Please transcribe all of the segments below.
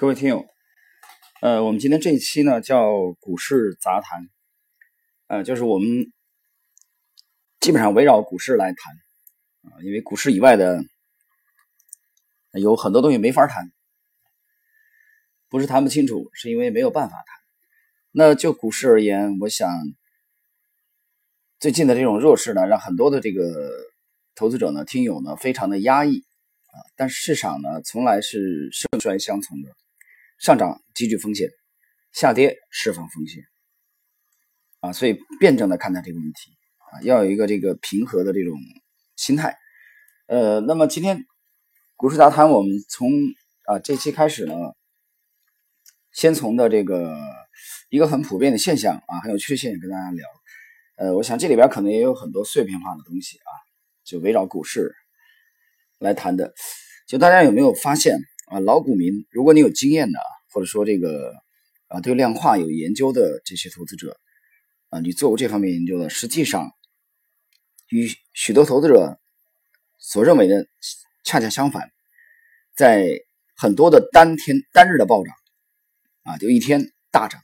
各位听友，呃，我们今天这一期呢叫股市杂谈，呃，就是我们基本上围绕股市来谈啊，因为股市以外的有很多东西没法谈，不是谈不清楚，是因为没有办法谈。那就股市而言，我想最近的这种弱势呢，让很多的这个投资者呢、听友呢非常的压抑啊，但市场呢从来是盛衰相从的。上涨极具风险，下跌释放风险，啊，所以辩证的看待这个问题啊，要有一个这个平和的这种心态。呃，那么今天股市杂谈，我们从啊这期开始呢，先从的这个一个很普遍的现象啊，很有趣的现象跟大家聊。呃，我想这里边可能也有很多碎片化的东西啊，就围绕股市来谈的。就大家有没有发现？啊，老股民，如果你有经验的，或者说这个啊对量化有研究的这些投资者啊，你做过这方面研究的，实际上与许多投资者所认为的恰恰相反，在很多的单天单日的暴涨啊，就一天大涨，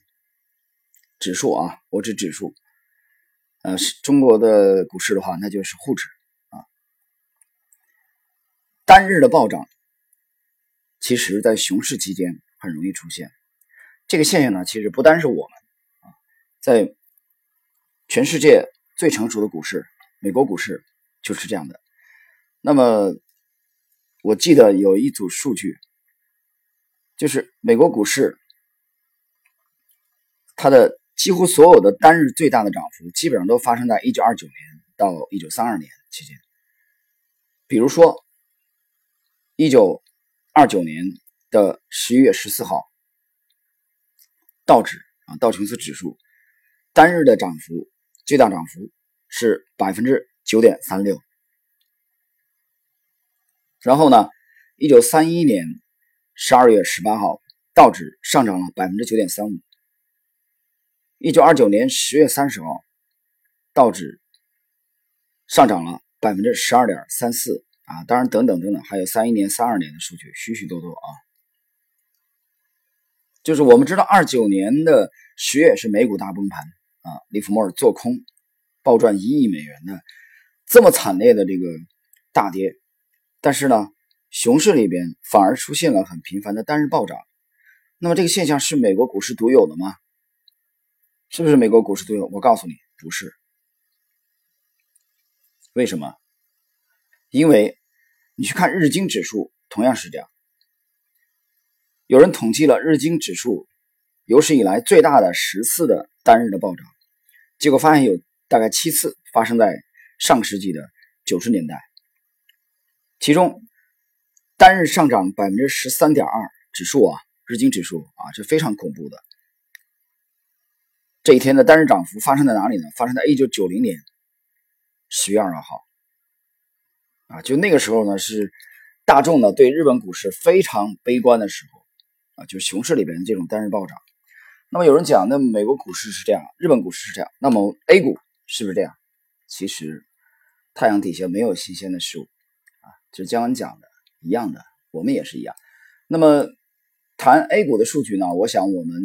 指数啊，我指指数，呃，中国的股市的话，那就是沪指啊，单日的暴涨。其实，在熊市期间很容易出现这个现象呢。其实不单是我们啊，在全世界最成熟的股市，美国股市就是这样的。那么，我记得有一组数据，就是美国股市它的几乎所有的单日最大的涨幅，基本上都发生在一九二九年到一九三二年期间。比如说，一九。二九年的十一月十四号，道指啊道琼斯指数单日的涨幅最大涨幅是百分之九点三六。然后呢，一九三一年十二月十八号，道指上涨了百分之九点三五。一九二九年十月三十号，道指上涨了百分之十二点三四。啊，当然，等等等等，还有三一年、三二年的数据，许许多多啊。就是我们知道，二九年的十月是美股大崩盘啊，利弗莫尔做空，暴赚一亿美元的这么惨烈的这个大跌。但是呢，熊市里边反而出现了很频繁的单日暴涨。那么这个现象是美国股市独有的吗？是不是美国股市独有？我告诉你，不是。为什么？因为你去看日经指数，同样是这样。有人统计了日经指数有史以来最大的十次的单日的暴涨，结果发现有大概七次发生在上世纪的九十年代，其中单日上涨百分之十三点二，指数啊，日经指数啊，这非常恐怖的。这一天的单日涨幅发生在哪里呢？发生在一九九零年十月二号。啊，就那个时候呢，是大众呢对日本股市非常悲观的时候啊，就是熊市里边这种单日暴涨。那么有人讲，那美国股市是这样，日本股市是这样，那么 A 股是不是这样？其实太阳底下没有新鲜的事物啊，就是姜文讲的一样的，我们也是一样。那么谈 A 股的数据呢，我想我们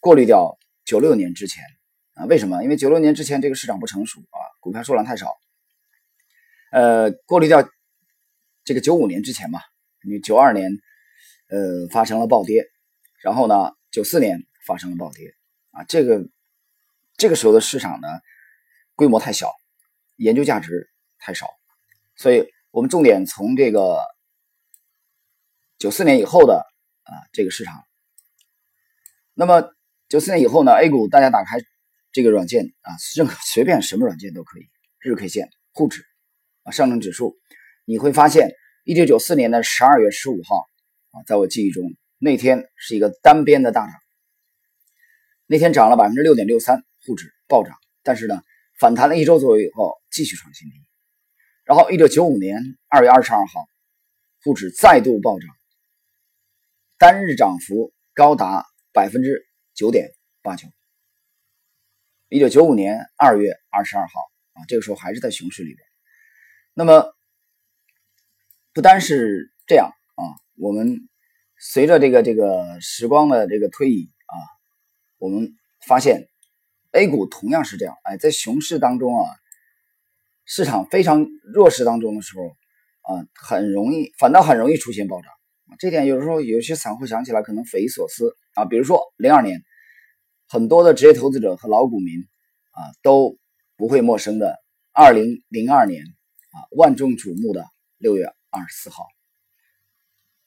过滤掉九六年之前啊，为什么？因为九六年之前这个市场不成熟啊，股票数量太少。呃，过滤掉这个九五年之前嘛，因为九二年呃发生了暴跌，然后呢九四年发生了暴跌啊，这个这个时候的市场呢规模太小，研究价值太少，所以我们重点从这个九四年以后的啊这个市场。那么九四年以后呢，A 股大家打开这个软件啊，任何随便什么软件都可以，日 K 线、沪指。啊，上证指数，你会发现，一九九四年的十二月十五号，啊，在我记忆中，那天是一个单边的大涨，那天涨了百分之六点六三，沪指暴涨，但是呢，反弹了一周左右以后，继续创新低。然后，一九九五年二月二十二号，沪指再度暴涨，单日涨幅高达百分之九点八九。一九九五年二月二十二号，啊，这个时候还是在熊市里边。那么，不单是这样啊，我们随着这个这个时光的这个推移啊，我们发现 A 股同样是这样。哎，在熊市当中啊，市场非常弱势当中的时候啊，很容易反倒很容易出现暴涨。这点有时候有些散户想起来可能匪夷所思啊。比如说零二年，很多的职业投资者和老股民啊都不会陌生的二零零二年啊万众瞩目的六月二十四号。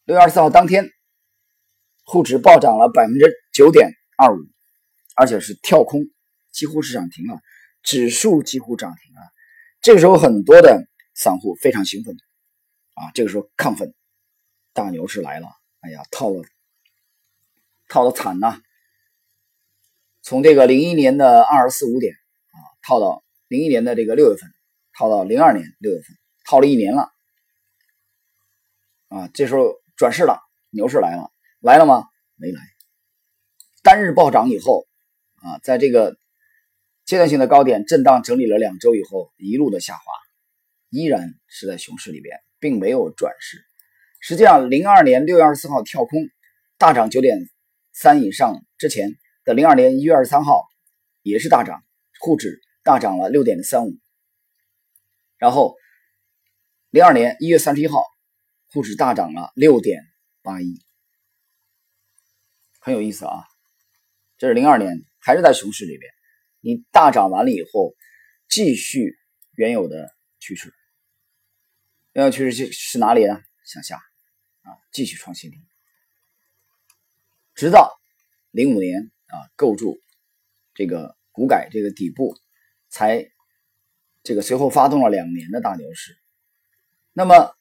六月二十四号当天。沪指暴涨了百分之九点二五，而且是跳空，几乎是涨停了，指数几乎涨停了。这个时候，很多的散户非常兴奋啊，这个时候亢奋，大牛市来了，哎呀，套了，套的惨呐！从这个零一年的二十四五点啊，套到零一年的这个六月份，套到零二年六月份，套了一年了啊，这时候转势了，牛市来了。来了吗？没来。单日暴涨以后，啊，在这个阶段性的高点震荡整理了两周以后，一路的下滑，依然是在熊市里边，并没有转势。实际上，零二年六月二十四号跳空大涨九点三以上之前的零二年一月二十三号也是大涨，沪指大涨了六点三五。然后零二年一月三十一号，沪指大涨了六点八一。很有意思啊，这是零二年，还是在熊市里边，你大涨完了以后，继续原有的趋势，原有趋势是是哪里呢？向下啊，继续创新低，直到零五年啊构筑这个股改这个底部，才这个随后发动了两年的大牛市。那么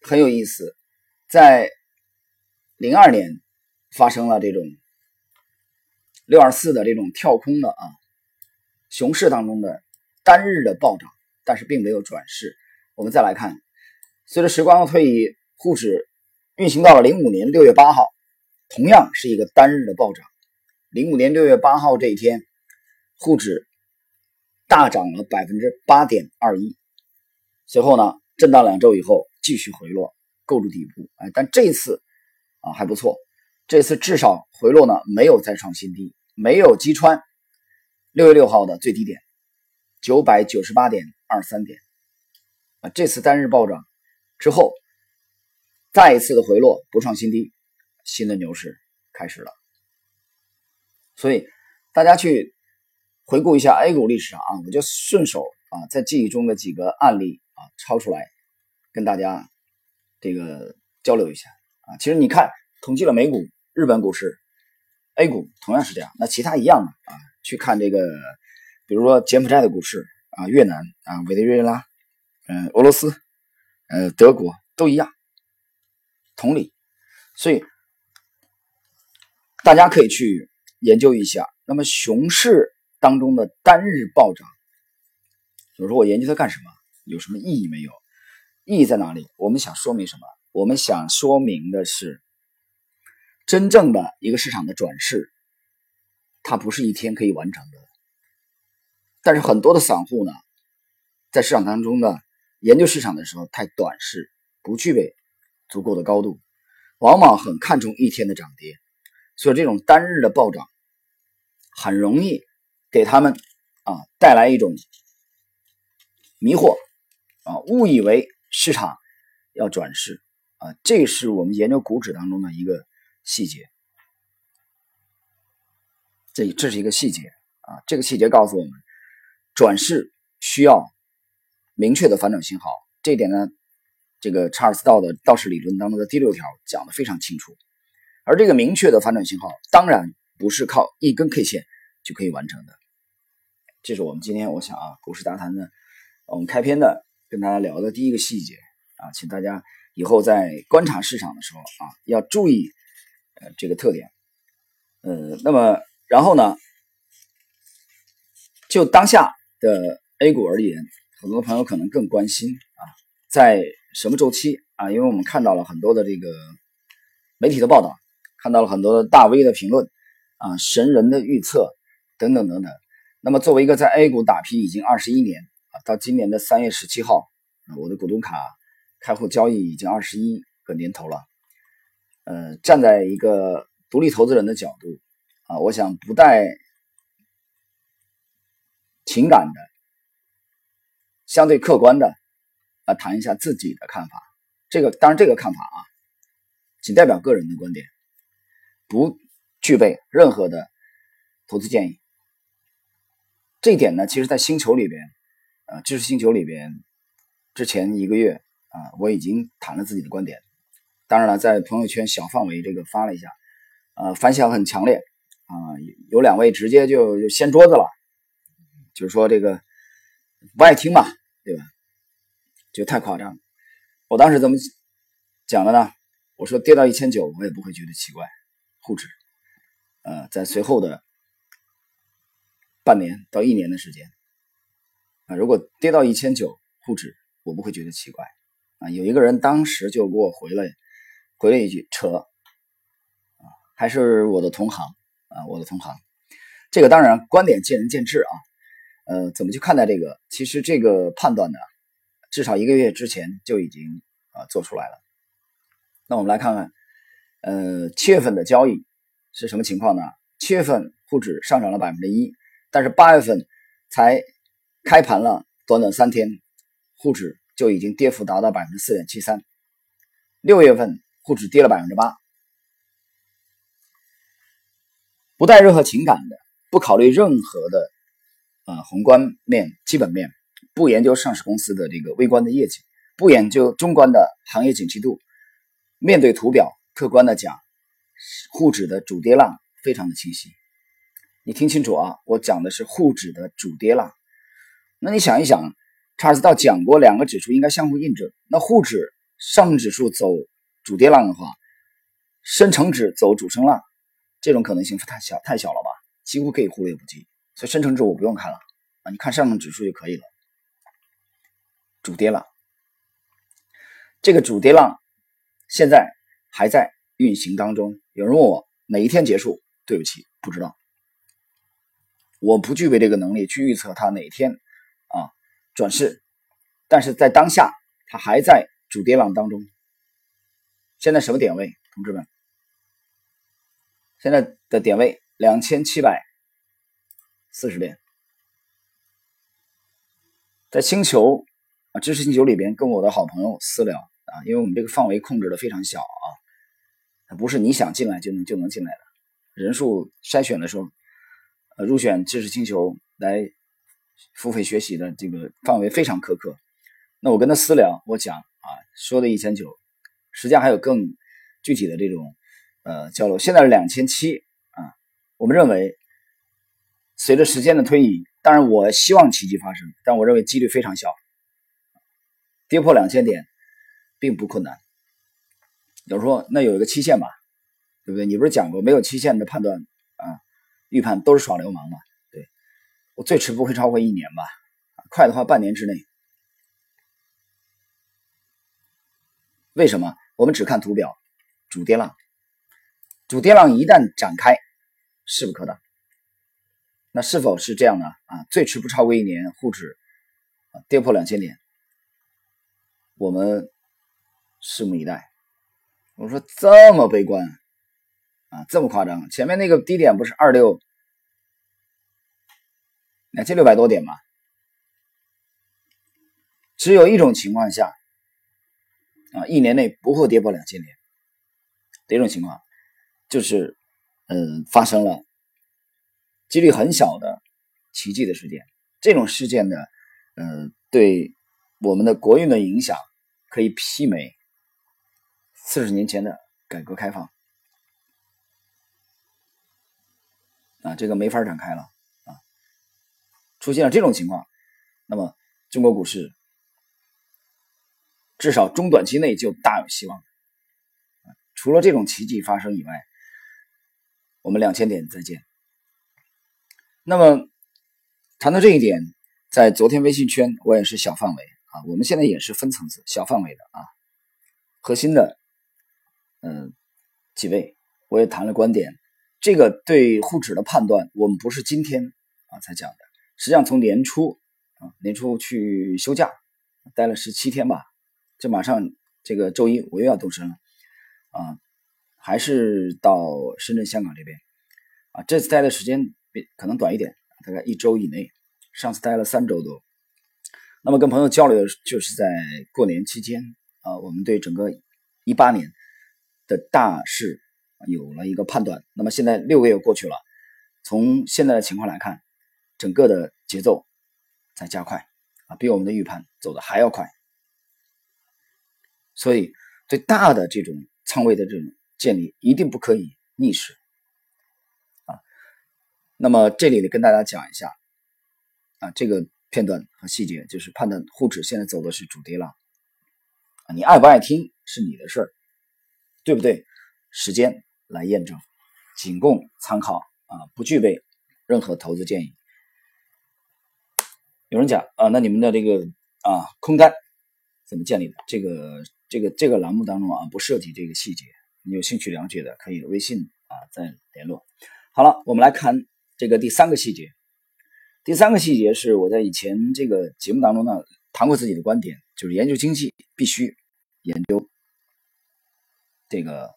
很有意思，在零二年。发生了这种六二四的这种跳空的啊熊市当中的单日的暴涨，但是并没有转势。我们再来看，随着时光的推移，沪指运行到了零五年六月八号，同样是一个单日的暴涨。零五年六月八号这一天，沪指大涨了百分之八点二一，随后呢震荡两周以后继续回落，构筑底部。哎，但这次啊还不错。这次至少回落呢，没有再创新低，没有击穿六月六号的最低点九百九十八点二三点啊。这次单日暴涨之后，再一次的回落不创新低，新的牛市开始了。所以大家去回顾一下 A 股历史上啊，我就顺手啊在记忆中的几个案例啊抄出来，跟大家这个交流一下啊。其实你看，统计了美股。日本股市、A 股同样是这样，那其他一样的啊？去看这个，比如说柬埔寨的股市啊、越南啊、委内瑞拉、嗯、俄罗斯、呃、德国都一样，同理。所以大家可以去研究一下。那么熊市当中的单日暴涨，有时候我研究它干什么？有什么意义没有？意义在哪里？我们想说明什么？我们想说明的是。真正的一个市场的转势，它不是一天可以完成的。但是很多的散户呢，在市场当中呢，研究市场的时候太短视，不具备足够的高度，往往很看重一天的涨跌，所以这种单日的暴涨，很容易给他们啊带来一种迷惑啊，误以为市场要转势啊，这是我们研究股指当中的一个。细节，这这是一个细节啊！这个细节告诉我们，转势需要明确的反转信号。这一点呢，这个查尔斯道的道士理论当中的第六条讲的非常清楚。而这个明确的反转信号，当然不是靠一根 K 线就可以完成的。这是我们今天我想啊，股市大谈的，我们开篇的跟大家聊的第一个细节啊，请大家以后在观察市场的时候啊，要注意。呃，这个特点，呃，那么然后呢，就当下的 A 股而言，很多朋友可能更关心啊，在什么周期啊？因为我们看到了很多的这个媒体的报道，看到了很多的大 V 的评论啊，神人的预测等等等等。那么作为一个在 A 股打拼已经二十一年啊，到今年的三月十七号，啊我的股东卡开户交易已经二十一个年头了。呃，站在一个独立投资人的角度啊，我想不带情感的、相对客观的啊，谈一下自己的看法。这个当然，这个看法啊，仅代表个人的观点，不具备任何的投资建议。这一点呢，其实，在星球里边，呃，知识星球里边，之前一个月啊，我已经谈了自己的观点。当然了，在朋友圈小范围这个发了一下，呃，反响很强烈啊，有两位直接就就掀桌子了，就是说这个不爱听嘛，对吧？就太夸张了。我当时怎么讲的呢？我说跌到一千九，我也不会觉得奇怪，沪指，呃，在随后的。半年到一年的时间啊，如果跌到一千九，沪指我不会觉得奇怪啊。有一个人当时就给我回了回了一句：“扯啊，还是我的同行啊，我的同行。”这个当然观点见仁见智啊。呃，怎么去看待这个？其实这个判断呢，至少一个月之前就已经啊做出来了。那我们来看看，呃，七月份的交易是什么情况呢？七月份沪指上涨了百分之一。但是八月份才开盘了短短三天，沪指就已经跌幅达到百分之四点七三。六月份沪指跌了百分之八，不带任何情感的，不考虑任何的啊宏观面、基本面，不研究上市公司的这个微观的业绩，不研究中观的行业景气度，面对图表，客观的讲，沪指的主跌浪非常的清晰。你听清楚啊！我讲的是沪指的主跌浪。那你想一想，查尔斯道讲过两个指数应该相互印证。那沪指上证指数走主跌浪的话，深成指走主升浪，这种可能性太小太小了吧？几乎可以忽略不计。所以深成指我不用看了啊，你看上证指数就可以了。主跌浪，这个主跌浪现在还在运行当中。有人问我哪一天结束？对不起，不知道。我不具备这个能力去预测它哪天啊转势，但是在当下它还在主跌浪当中。现在什么点位，同志们？现在的点位两千七百四十点，在星球啊知识星球里边跟我的好朋友私聊啊，因为我们这个范围控制的非常小啊，不是你想进来就能就能进来的，人数筛选的时候。呃，入选知识星球来付费学习的这个范围非常苛刻。那我跟他私聊，我讲啊，说的一千九，实际上还有更具体的这种呃交流。现在是两千七啊，我们认为随着时间的推移，当然我希望奇迹发生，但我认为几率非常小。跌破两千点并不困难。有人说那有一个期限吧，对不对？你不是讲过没有期限的判断？预判都是耍流氓嘛？对我最迟不会超过一年吧？快的话半年之内。为什么？我们只看图表，主跌浪，主跌浪一旦展开，势不可挡。那是否是这样呢？啊，最迟不超过一年，沪指啊跌破两千点，我们拭目以待。我说这么悲观？这么夸张？前面那个低点不是二六两千六百多点吗？只有一种情况下，啊，一年内不会跌破两千点。第一种情况就是，嗯，发生了几率很小的奇迹的事件。这种事件的，嗯，对我们的国运的影响可以媲美四十年前的改革开放。啊，这个没法展开了啊！出现了这种情况，那么中国股市至少中短期内就大有希望。除了这种奇迹发生以外，我们两千点再见。那么谈到这一点，在昨天微信圈我也是小范围啊，我们现在也是分层次、小范围的啊，核心的嗯几位我也谈了观点。这个对沪指的判断，我们不是今天啊才讲的。实际上从年初啊年初去休假，待了十七天吧，这马上这个周一我又要动身了啊，还是到深圳、香港这边啊。这次待的时间比可能短一点，大概一周以内。上次待了三周多。那么跟朋友交流就是在过年期间啊，我们对整个一八年的大势有了一个判断。那么现在六个月过去了，从现在的情况来看，整个的节奏在加快啊，比我们的预判走的还要快。所以对大的这种仓位的这种建立，一定不可以逆势啊。那么这里呢，跟大家讲一下啊，这个。片段和细节就是判断沪指现在走的是主跌浪，你爱不爱听是你的事儿，对不对？时间来验证，仅供参考啊，不具备任何投资建议。有人讲啊，那你们的这个啊空单怎么建立的？这个这个这个栏目当中啊不涉及这个细节，你有兴趣了解的可以微信啊再联络。好了，我们来看这个第三个细节。第三个细节是我在以前这个节目当中呢谈过自己的观点，就是研究经济必须研究这个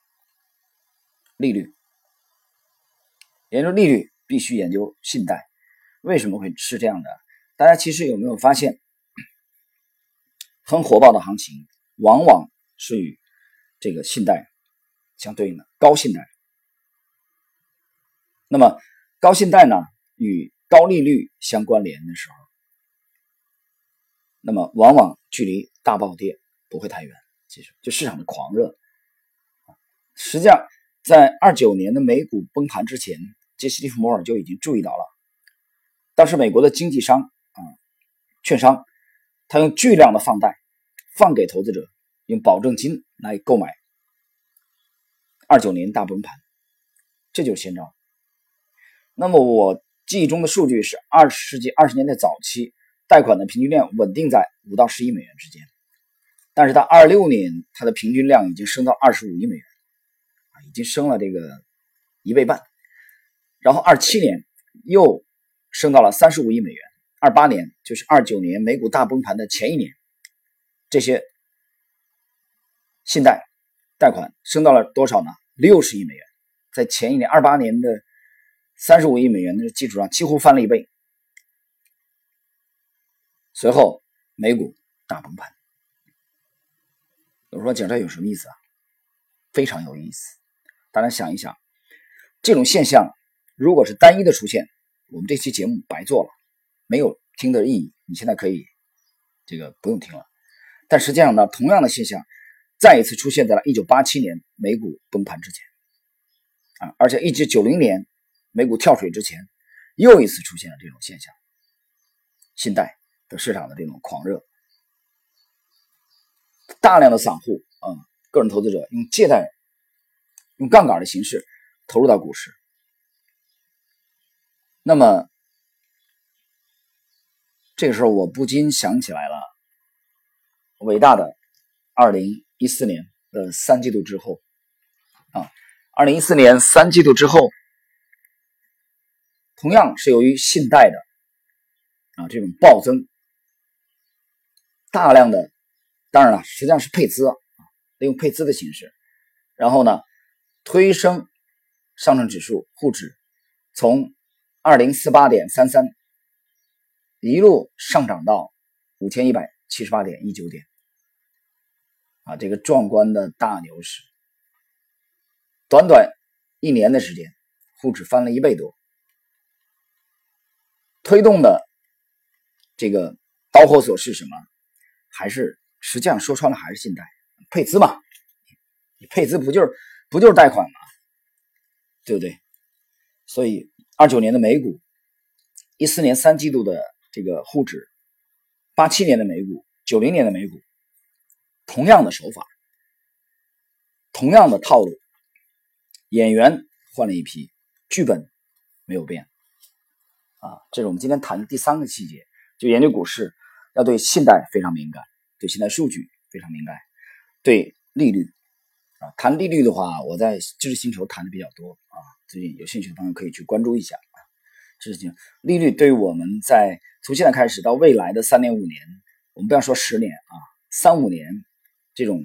利率，研究利率必须研究信贷。为什么会是这样的？大家其实有没有发现，很火爆的行情往往是与这个信贷相对应的高信贷。那么高信贷呢与高利率相关联的时候，那么往往距离大暴跌不会太远。其实就市场的狂热实际上在二九年的美股崩盘之前，杰西·利弗摩尔就已经注意到了。当时美国的经纪商啊，券商，他用巨量的放贷放给投资者，用保证金来购买二九年大崩盘，这就是先兆。那么我。记忆中的数据是二十世纪二十年代早期贷款的平均量稳定在五到十亿美元之间，但是到二六年，它的平均量已经升到二十五亿美元，经升了这个一倍半。然后二七年又升到了三十五亿美元，二八年就是二九年美股大崩盘的前一年，这些信贷贷款升到了多少呢？六十亿美元，在前一年二八年的。三十五亿美元的基础上，几乎翻了一倍。随后，美股大崩盘。有人说：“讲这有什么意思啊？”非常有意思。大家想一想，这种现象如果是单一的出现，我们这期节目白做了，没有听的意义。你现在可以这个不用听了。但实际上呢，同样的现象再一次出现在了1987年美股崩盘之前啊，而且1990年。美股跳水之前，又一次出现了这种现象，信贷的市场的这种狂热，大量的散户啊，个人投资者用借贷、用杠杆的形式投入到股市，那么这个时候我不禁想起来了，伟大的二零一四年的三季度之后啊，二零一四年三季度之后。同样是由于信贷的啊这种暴增，大量的，当然了，实际上是配资啊，用配资的形式，然后呢推升上证指数沪指从二零四八点三三一路上涨到五千一百七十八点一九点啊，这个壮观的大牛市，短短一年的时间，沪指翻了一倍多。推动的这个导火索是什么？还是实际上说穿了还是信贷配资嘛？你配资不就是不就是贷款吗？对不对？所以二九年的美股，一四年三季度的这个沪指，八七年的美股，九零年的美股，同样的手法，同样的套路，演员换了一批，剧本没有变。啊，这是我们今天谈的第三个细节，就研究股市要对信贷非常敏感，对信贷数据非常敏感，对利率啊，谈利率的话，我在知识星球谈的比较多啊，最近有兴趣的朋友可以去关注一下啊。知识星球利率对于我们在从现在开始到未来的三年五年，我们不要说十年啊，三五年这种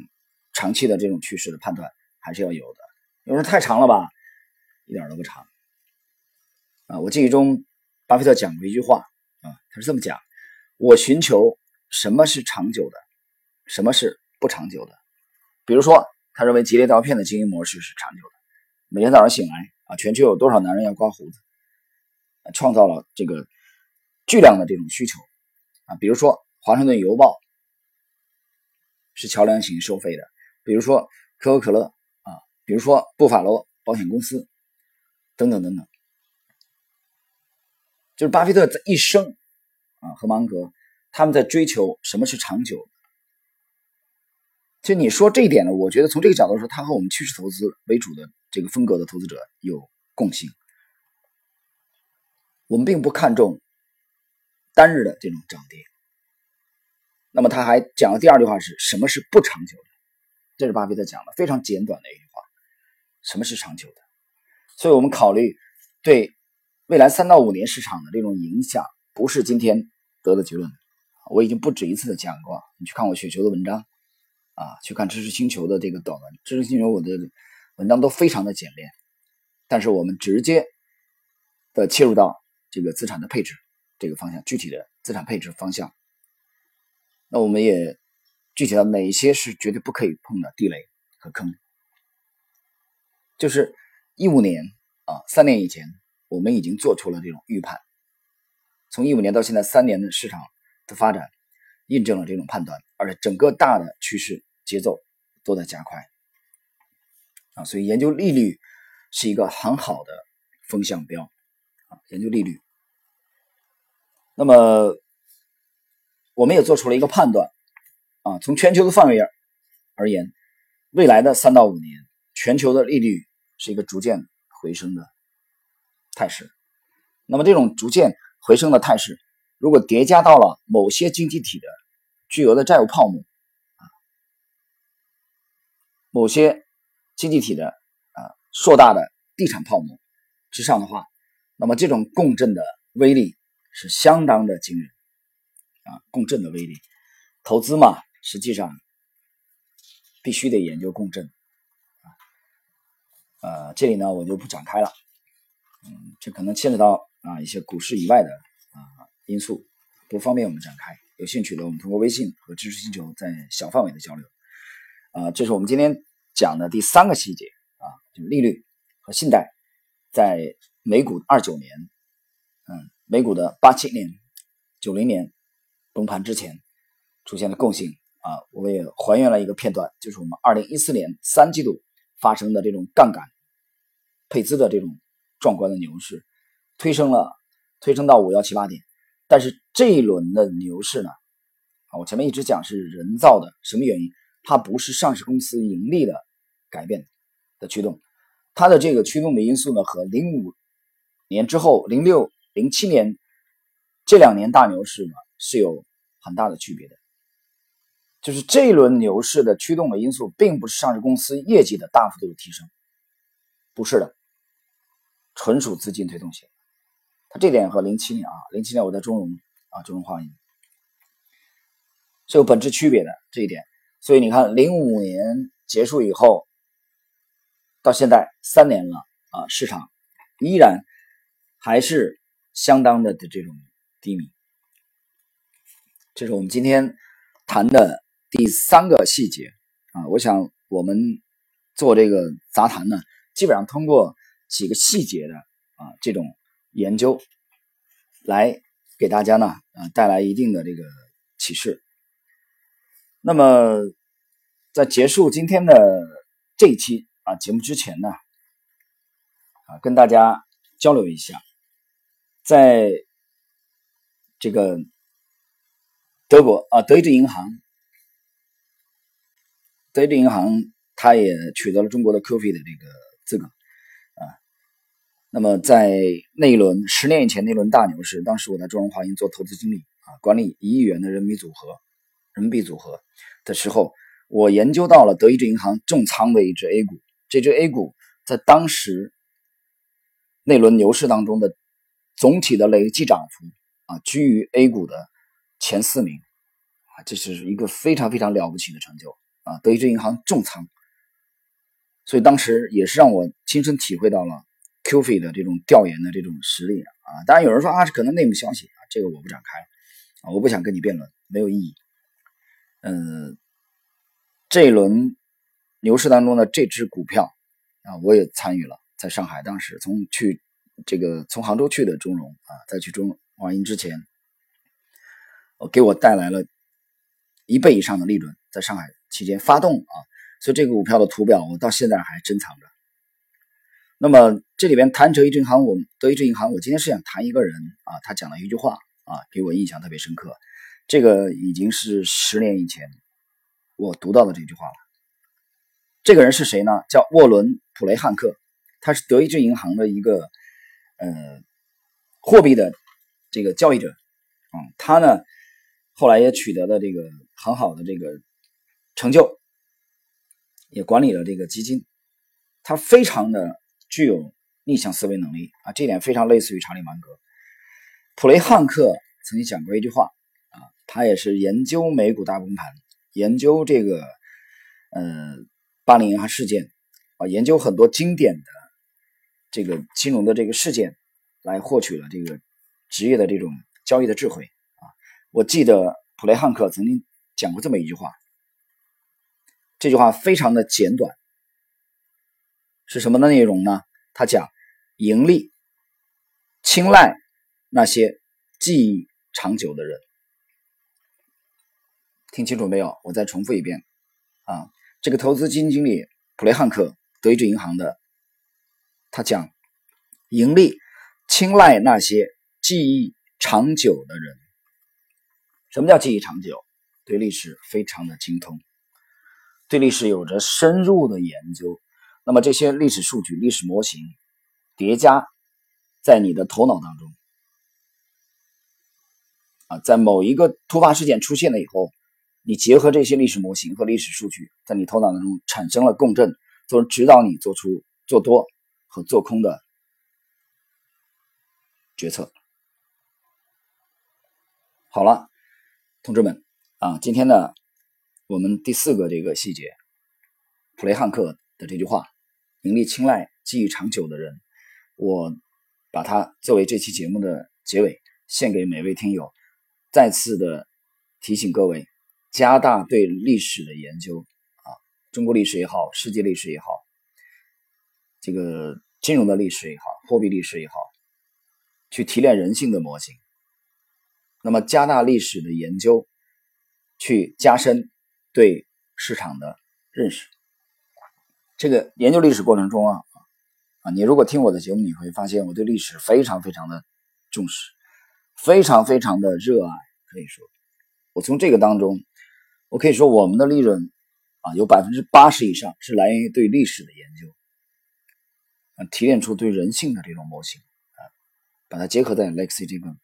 长期的这种趋势的判断还是要有的有人太长了吧？一点都不长啊！我记忆中，巴菲特讲过一句话啊，他是这么讲：我寻求什么是长久的，什么是不长久的。比如说，他认为吉列刀片的经营模式是长久的。每天早上醒来啊，全球有多少男人要刮胡子？创造了这个巨量的这种需求啊。比如说，华盛顿邮报是桥梁型收费的；比如说，可口可乐啊；比如说，布法罗保险公司。等等等等，就是巴菲特在一生啊和芒格他们在追求什么是长久。其实你说这一点呢，我觉得从这个角度说，他和我们趋势投资为主的这个风格的投资者有共性。我们并不看重单日的这种涨跌。那么他还讲了第二句话是什么是不长久的？这是巴菲特讲的非常简短的一句话：什么是长久的？所以我们考虑对未来三到五年市场的这种影响，不是今天得的结论。我已经不止一次的讲过，你去看我雪球的文章啊，去看知识星球的这个短文。知识星球我的文章都非常的简练，但是我们直接的切入到这个资产的配置这个方向，具体的资产配置方向。那我们也具体到哪些是绝对不可以碰的地雷和坑，就是。一五年啊，三年以前，我们已经做出了这种预判。从一五年到现在三年的市场的发展，印证了这种判断，而且整个大的趋势节奏都在加快啊，所以研究利率是一个很好的风向标啊，研究利率。那么，我们也做出了一个判断啊，从全球的范围而言，未来的三到五年，全球的利率。是一个逐渐回升的态势，那么这种逐渐回升的态势，如果叠加到了某些经济体的巨额的债务泡沫啊，某些经济体的啊硕大的地产泡沫之上的话，那么这种共振的威力是相当的惊人啊！共振的威力，投资嘛，实际上必须得研究共振。呃，这里呢我就不展开了，嗯，这可能牵扯到啊一些股市以外的因素，不方便我们展开。有兴趣的，我们通过微信和知识星球在小范围的交流。啊，这是我们今天讲的第三个细节啊，就是利率和信贷在美股二九年，嗯，美股的八七年、九零年崩盘之前出现的共性啊，我也还原了一个片段，就是我们二零一四年三季度发生的这种杠杆。配资的这种壮观的牛市，推升了，推升到五幺七八点。但是这一轮的牛市呢，啊，我前面一直讲是人造的，什么原因？它不是上市公司盈利的改变的驱动，它的这个驱动的因素呢，和零五年之后、零六、零七年这两年大牛市呢是有很大的区别的。就是这一轮牛市的驱动的因素，并不是上市公司业绩的大幅度的提升，不是的。纯属资金推动型，这点和零七年啊，零七年我在中融啊，中融化银是有本质区别的这一点。所以你看，零五年结束以后，到现在三年了啊，市场依然还是相当的的这种低迷。这是我们今天谈的第三个细节啊。我想我们做这个杂谈呢，基本上通过。几个细节的啊，这种研究来给大家呢啊带来一定的这个启示。那么在结束今天的这一期啊节目之前呢啊，跟大家交流一下，在这个德国啊，德意志银行，德意志银行它也取得了中国的 QF 的这个资格。那么在那一轮十年以前那轮大牛市，当时我在中融华银做投资经理啊，管理一亿元的人民币组合，人民币组合。的时候，我研究到了德意志银行重仓的一只 A 股，这只 A 股在当时那轮牛市当中的总体的累计涨幅啊，居于 A 股的前四名。啊，这是一个非常非常了不起的成就啊，德意志银行重仓。所以当时也是让我亲身体会到了 QF 的这种调研的这种实力啊。当然有人说啊，可能内幕消息啊，这个我不展开啊，我不想跟你辩论，没有意义。嗯，这一轮牛市当中的这只股票啊，我也参与了，在上海当时从去这个从杭州去的中融啊，在去中华银之前，我给我带来了一倍以上的利润，在上海期间发动啊，所以这个股票的图表我到现在还珍藏着。那么这里边谈德意志银行，我们德意志银行，我今天是想谈一个人啊，他讲了一句话啊，给我印象特别深刻。这个已经是十年以前我读到的这句话了。这个人是谁呢？叫沃伦·普雷汉克，他是德意志银行的一个呃货币的这个交易者。嗯，他呢后来也取得了这个很好的这个成就，也管理了这个基金。他非常的具有逆向思维能力啊，这点非常类似于查理芒格。普雷汉克曾经讲过一句话啊。他也是研究美股大崩盘，研究这个呃八零银行事件啊，研究很多经典的这个金融的这个事件，来获取了这个职业的这种交易的智慧啊。我记得普雷汉克曾经讲过这么一句话，这句话非常的简短，是什么的内容呢？他讲盈利青睐那些记忆长久的人。听清楚没有？我再重复一遍，啊，这个投资基金经理普雷汉克，德意志银行的，他讲，盈利青睐那些记忆长久的人。什么叫记忆长久？对历史非常的精通，对历史有着深入的研究。那么这些历史数据、历史模型叠加在你的头脑当中，啊，在某一个突发事件出现了以后。你结合这些历史模型和历史数据，在你头脑当中产生了共振，从而指导你做出做多和做空的决策。好了，同志们啊，今天呢，我们第四个这个细节，普雷汉克的这句话：“盈利青睐记忆长久的人。”我把它作为这期节目的结尾，献给每位听友，再次的提醒各位。加大对历史的研究啊，中国历史也好，世界历史也好，这个金融的历史也好，货币历史也好，去提炼人性的模型。那么加大历史的研究，去加深对市场的认识。这个研究历史过程中啊啊，你如果听我的节目，你会发现我对历史非常非常的重视，非常非常的热爱。可以说，我从这个当中。我可以说，我们的利润啊，有百分之八十以上是来源于对历史的研究，啊，提炼出对人性的这种模型啊，把它结合在 Lexi 这个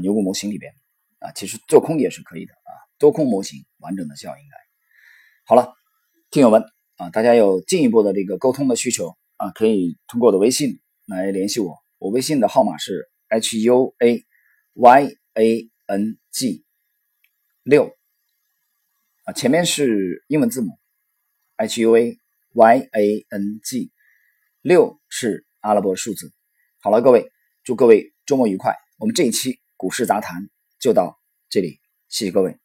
牛股模型里边啊，其实做空也是可以的啊，多空模型完整的效应来。好了，听友们啊，大家有进一步的这个沟通的需求啊，可以通过我的微信来联系我，我微信的号码是 h u a y a n g 六。啊前面是英文字母 H U A Y A N G，六是阿拉伯数字。好了，各位，祝各位周末愉快。我们这一期股市杂谈就到这里，谢谢各位。